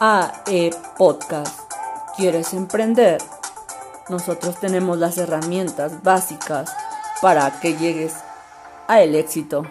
AE eh, Podcast. ¿Quieres emprender? Nosotros tenemos las herramientas básicas para que llegues al éxito.